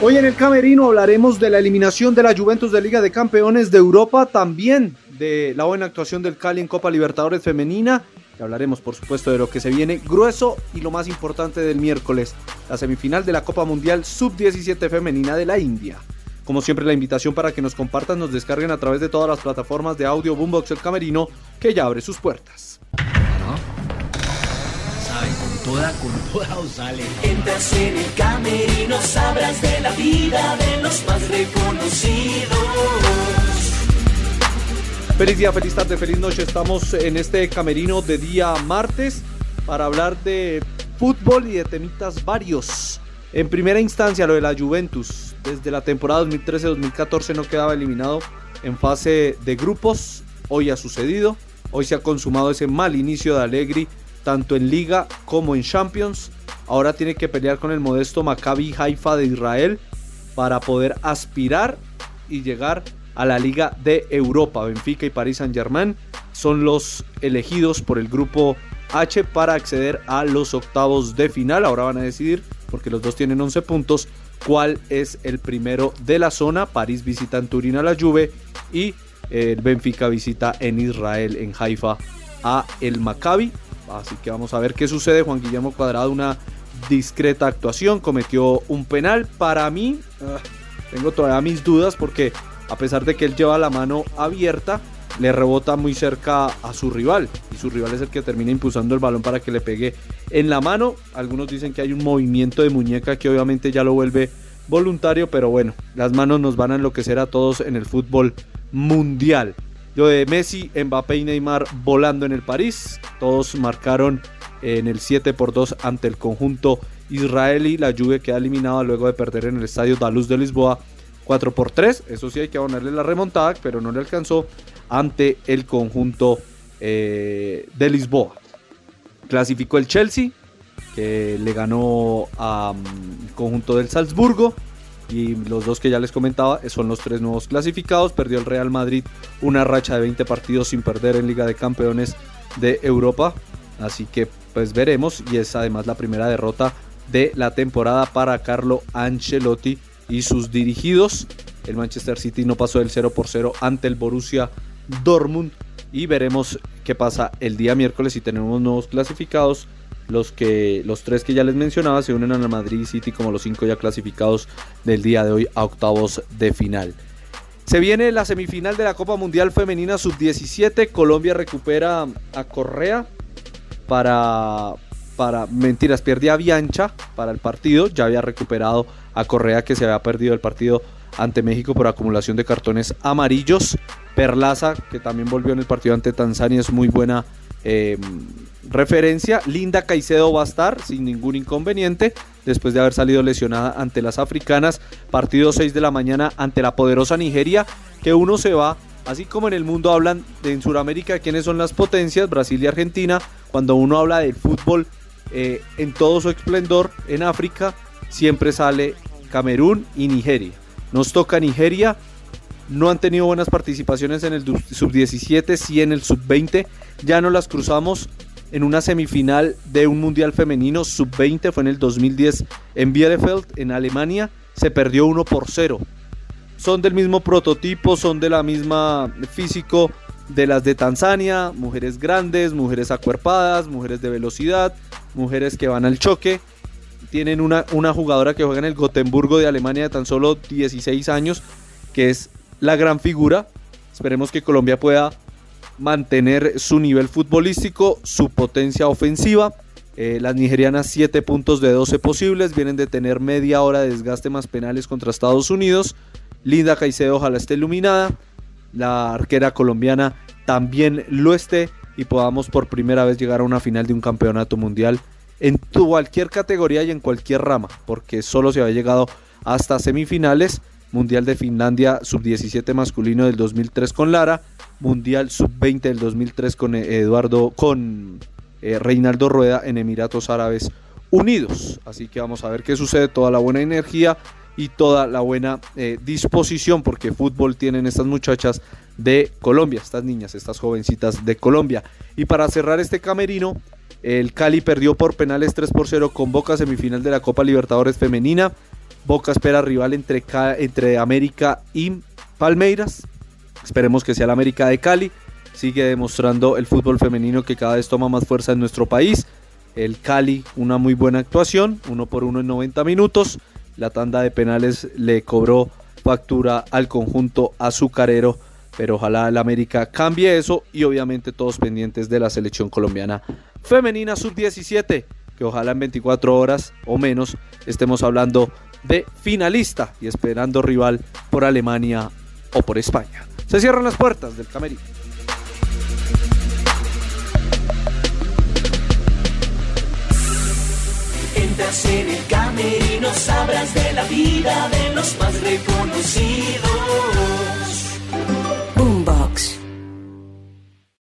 Hoy en el Camerino hablaremos de la eliminación de la Juventus de Liga de Campeones de Europa, también de la buena actuación del Cali en Copa Libertadores Femenina. Y hablaremos, por supuesto, de lo que se viene grueso y lo más importante del miércoles, la semifinal de la Copa Mundial Sub-17 Femenina de la India. Como siempre, la invitación para que nos compartan, nos descarguen a través de todas las plataformas de audio Boombox El Camerino, que ya abre sus puertas. Toda, con toda o sale. Entras en el camerino, sabrás de la vida de los más reconocidos. Feliz día, feliz tarde, feliz noche. Estamos en este camerino de día martes para hablar de fútbol y de temitas varios. En primera instancia, lo de la Juventus. Desde la temporada 2013-2014 no quedaba eliminado en fase de grupos. Hoy ha sucedido. Hoy se ha consumado ese mal inicio de Allegri tanto en Liga como en Champions. Ahora tiene que pelear con el modesto Maccabi Haifa de Israel para poder aspirar y llegar a la Liga de Europa. Benfica y Paris Saint-Germain son los elegidos por el grupo H para acceder a los octavos de final. Ahora van a decidir, porque los dos tienen 11 puntos, cuál es el primero de la zona. París visita en Turín a la Juve y el eh, Benfica visita en Israel, en Haifa, a el Maccabi. Así que vamos a ver qué sucede. Juan Guillermo Cuadrado, una discreta actuación, cometió un penal. Para mí, ah, tengo todavía mis dudas porque a pesar de que él lleva la mano abierta, le rebota muy cerca a su rival. Y su rival es el que termina impulsando el balón para que le pegue en la mano. Algunos dicen que hay un movimiento de muñeca que obviamente ya lo vuelve voluntario, pero bueno, las manos nos van a enloquecer a todos en el fútbol mundial. Lo de Messi, Mbappé y Neymar volando en el París. Todos marcaron en el 7 por 2 ante el conjunto israelí. La Juve queda eliminada luego de perder en el estadio Daluz de Lisboa 4 por 3. Eso sí hay que ponerle la remontada, pero no le alcanzó ante el conjunto eh, de Lisboa. Clasificó el Chelsea, que le ganó al mm, conjunto del Salzburgo. Y los dos que ya les comentaba son los tres nuevos clasificados. Perdió el Real Madrid una racha de 20 partidos sin perder en Liga de Campeones de Europa. Así que pues veremos. Y es además la primera derrota de la temporada para Carlo Ancelotti y sus dirigidos. El Manchester City no pasó del 0 por 0 ante el Borussia Dortmund. Y veremos qué pasa el día miércoles si tenemos nuevos clasificados los, que, los tres que ya les mencionaba se unen al Madrid City como los cinco ya clasificados del día de hoy a octavos de final. Se viene la semifinal de la Copa Mundial Femenina Sub-17. Colombia recupera a Correa para, para. Mentiras, pierde a Biancha para el partido. Ya había recuperado a Correa que se había perdido el partido ante México por acumulación de cartones amarillos. Perlaza, que también volvió en el partido ante Tanzania, es muy buena eh, referencia. Linda Caicedo va a estar sin ningún inconveniente después de haber salido lesionada ante las africanas. Partido 6 de la mañana ante la poderosa Nigeria, que uno se va. Así como en el mundo hablan de, en Sudamérica quiénes son las potencias, Brasil y Argentina, cuando uno habla del fútbol eh, en todo su esplendor en África, siempre sale Camerún y Nigeria. Nos toca Nigeria, no han tenido buenas participaciones en el sub-17, sí en el sub-20, ya no las cruzamos en una semifinal de un Mundial Femenino sub-20, fue en el 2010 en Bielefeld, en Alemania, se perdió 1 por 0. Son del mismo prototipo, son de la misma físico de las de Tanzania, mujeres grandes, mujeres acuerpadas, mujeres de velocidad, mujeres que van al choque. Tienen una, una jugadora que juega en el Gotemburgo de Alemania de tan solo 16 años, que es la gran figura. Esperemos que Colombia pueda mantener su nivel futbolístico, su potencia ofensiva. Eh, las nigerianas 7 puntos de 12 posibles, vienen de tener media hora de desgaste más penales contra Estados Unidos. Linda Caicedo ojalá esté iluminada, la arquera colombiana también lo esté y podamos por primera vez llegar a una final de un campeonato mundial en cualquier categoría y en cualquier rama, porque solo se había llegado hasta semifinales. Mundial de Finlandia sub-17 masculino del 2003 con Lara, Mundial sub-20 del 2003 con eh, Eduardo con eh, Reinaldo Rueda en Emiratos Árabes Unidos. Así que vamos a ver qué sucede, toda la buena energía y toda la buena eh, disposición porque fútbol tienen estas muchachas de Colombia, estas niñas, estas jovencitas de Colombia. Y para cerrar este camerino, el Cali perdió por penales 3 por 0 con Boca semifinal de la Copa Libertadores femenina. Boca espera rival entre, entre América y Palmeiras. Esperemos que sea el América de Cali. Sigue demostrando el fútbol femenino que cada vez toma más fuerza en nuestro país. El Cali, una muy buena actuación, uno por uno en 90 minutos. La tanda de penales le cobró factura al conjunto azucarero, pero ojalá el América cambie eso y obviamente todos pendientes de la selección colombiana femenina sub-17, que ojalá en 24 horas o menos estemos hablando de finalista y esperando rival por Alemania o por España. Se cierran las puertas del camerino. Entras en el camerino, sabrás de la vida de los más reconocidos.